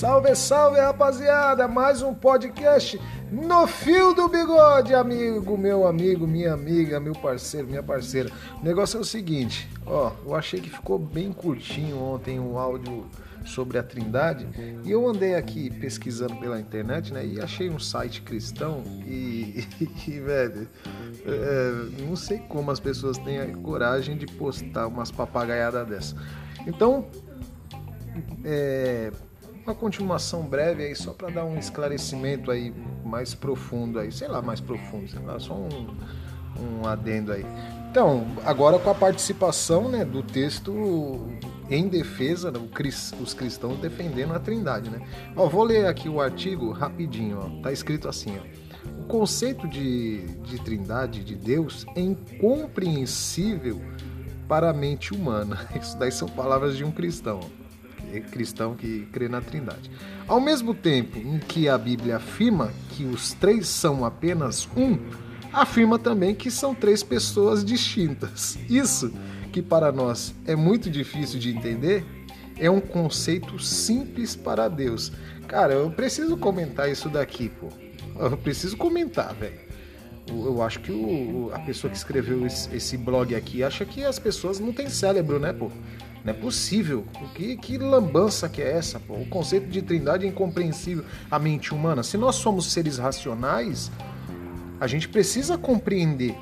Salve, salve, rapaziada! Mais um podcast no fio do bigode, amigo, meu amigo, minha amiga, meu parceiro, minha parceira. O negócio é o seguinte, ó, eu achei que ficou bem curtinho ontem o um áudio sobre a Trindade e eu andei aqui pesquisando pela internet, né, e achei um site cristão e, e velho, é, não sei como as pessoas têm a coragem de postar umas papagaiadas dessa. Então, é, uma continuação breve aí só para dar um esclarecimento aí mais profundo aí, sei lá, mais profundo, sei lá, só um, um adendo aí. Então, agora com a participação né, do texto em defesa, né, os cristãos defendendo a trindade. Né? Ó, vou ler aqui o artigo rapidinho, ó, tá escrito assim, ó. O conceito de, de trindade de Deus é incompreensível para a mente humana. Isso daí são palavras de um cristão. Ó cristão que crê na Trindade. Ao mesmo tempo em que a Bíblia afirma que os três são apenas um, afirma também que são três pessoas distintas. Isso, que para nós é muito difícil de entender, é um conceito simples para Deus. Cara, eu preciso comentar isso daqui, pô. Eu preciso comentar, velho. Eu acho que o, a pessoa que escreveu esse, esse blog aqui acha que as pessoas não têm cérebro, né, pô? Não é possível. Que, que lambança que é essa? Pô? O conceito de trindade é incompreensível à mente humana. Se nós somos seres racionais, a gente precisa compreender.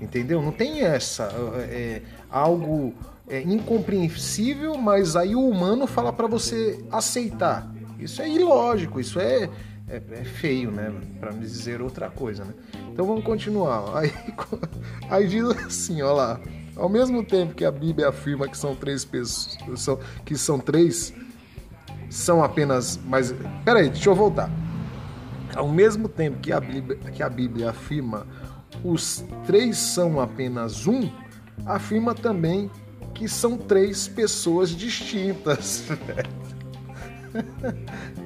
Entendeu? Não tem essa. É, algo é, incompreensível, mas aí o humano fala para você aceitar. Isso é ilógico, isso é, é, é feio, né? Para me dizer outra coisa, né? Então vamos continuar. Aí, aí diz assim, ó lá. Ao mesmo tempo que a Bíblia afirma que são três pessoas, que são três, são apenas. Mas. Peraí, deixa eu voltar. Ao mesmo tempo que a Bíblia, que a Bíblia afirma os três são apenas um, afirma também que são três pessoas distintas.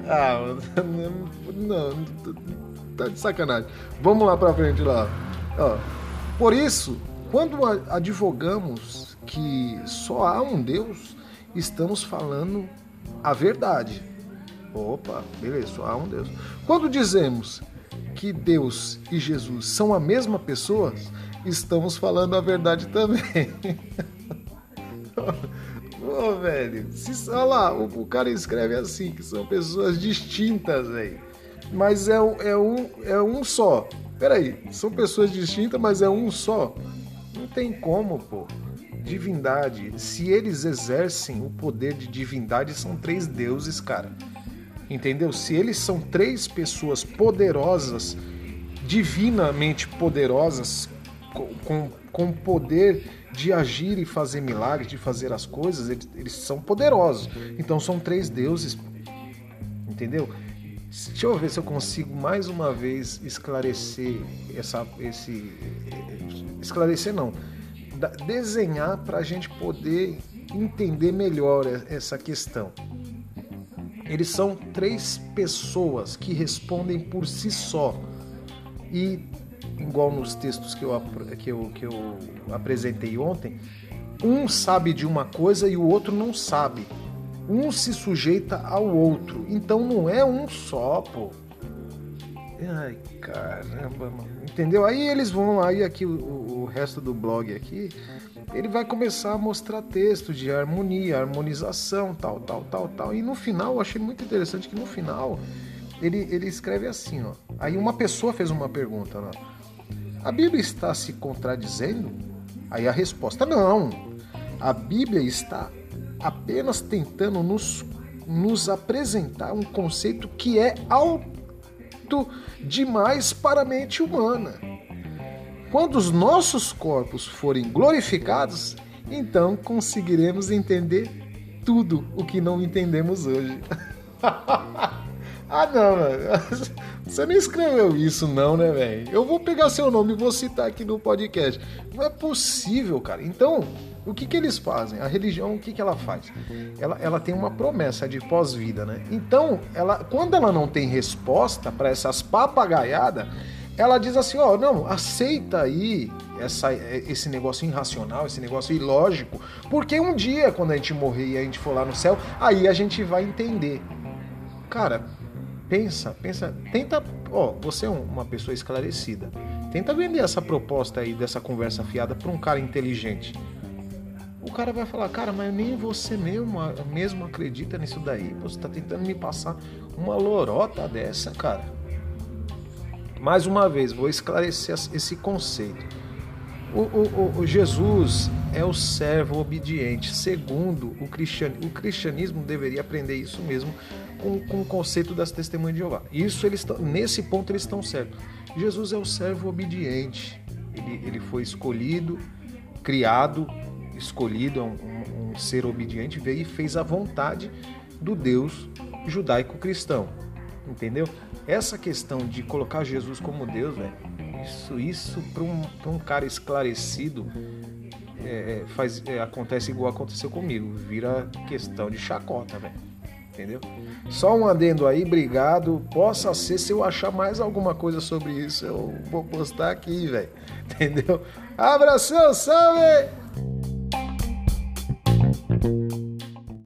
ah, não, não, tá de sacanagem. Vamos lá pra frente lá. Ó, por isso, quando advogamos que só há um Deus, estamos falando a verdade. Opa, beleza, só há um Deus. Quando dizemos que Deus e Jesus são a mesma pessoa, estamos falando a verdade também. Ô, oh, velho, se, olha lá, o, o, cara escreve assim, que são pessoas distintas, velho. Mas é, é, um, é um só. Peraí, são pessoas distintas, mas é um só tem como, pô. Divindade, se eles exercem o poder de divindade, são três deuses, cara. Entendeu? Se eles são três pessoas poderosas, divinamente poderosas, com, com poder de agir e fazer milagres, de fazer as coisas, eles, eles são poderosos. Então são três deuses. Entendeu? Deixa eu ver se eu consigo mais uma vez esclarecer essa, esse. Esclarecer não. Desenhar para a gente poder entender melhor essa questão. Eles são três pessoas que respondem por si só. E, igual nos textos que eu, que eu, que eu apresentei ontem, um sabe de uma coisa e o outro não sabe um se sujeita ao outro. Então não é um só, pô. Ai, caramba, mano. Entendeu? Aí eles vão, aí aqui o, o resto do blog aqui, ele vai começar a mostrar texto de harmonia, harmonização, tal, tal, tal, tal. E no final, eu achei muito interessante que no final ele, ele escreve assim, ó. Aí uma pessoa fez uma pergunta, ó. A Bíblia está se contradizendo? Aí a resposta, não. A Bíblia está apenas tentando nos, nos apresentar um conceito que é alto demais para a mente humana. Quando os nossos corpos forem glorificados, então conseguiremos entender tudo o que não entendemos hoje. ah, não, mano. Você não escreveu isso, não, né, velho? Eu vou pegar seu nome e vou citar aqui no podcast. Não é possível, cara. Então, o que, que eles fazem? A religião, o que, que ela faz? Ela, ela tem uma promessa de pós-vida, né? Então, ela, quando ela não tem resposta para essas papagaiadas, ela diz assim: ó, oh, não, aceita aí essa, esse negócio irracional, esse negócio ilógico, porque um dia, quando a gente morrer e a gente for lá no céu, aí a gente vai entender. Cara, pensa, pensa, tenta, ó, você é uma pessoa esclarecida. Tenta vender essa proposta aí dessa conversa fiada para um cara inteligente. O cara vai falar, cara, mas nem você mesmo, mesmo acredita nisso daí. Você está tentando me passar uma lorota dessa, cara. Mais uma vez, vou esclarecer esse conceito. O, o, o, Jesus é o servo obediente, segundo o cristianismo. O cristianismo deveria aprender isso mesmo com, com o conceito das testemunhas de Jeová. Isso eles estão, nesse ponto eles estão certos. Jesus é o servo obediente. Ele, ele foi escolhido, criado, escolhido, é um, um, um ser obediente, veio e fez a vontade do Deus judaico-cristão. Entendeu? Essa questão de colocar Jesus como Deus, velho, isso, isso para um, um cara esclarecido é, é, faz, é, acontece igual aconteceu comigo. Vira questão de chacota, velho. Entendeu? Só um adendo aí, obrigado. Possa ser, se eu achar mais alguma coisa sobre isso, eu vou postar aqui, velho. Entendeu? Abração, salve!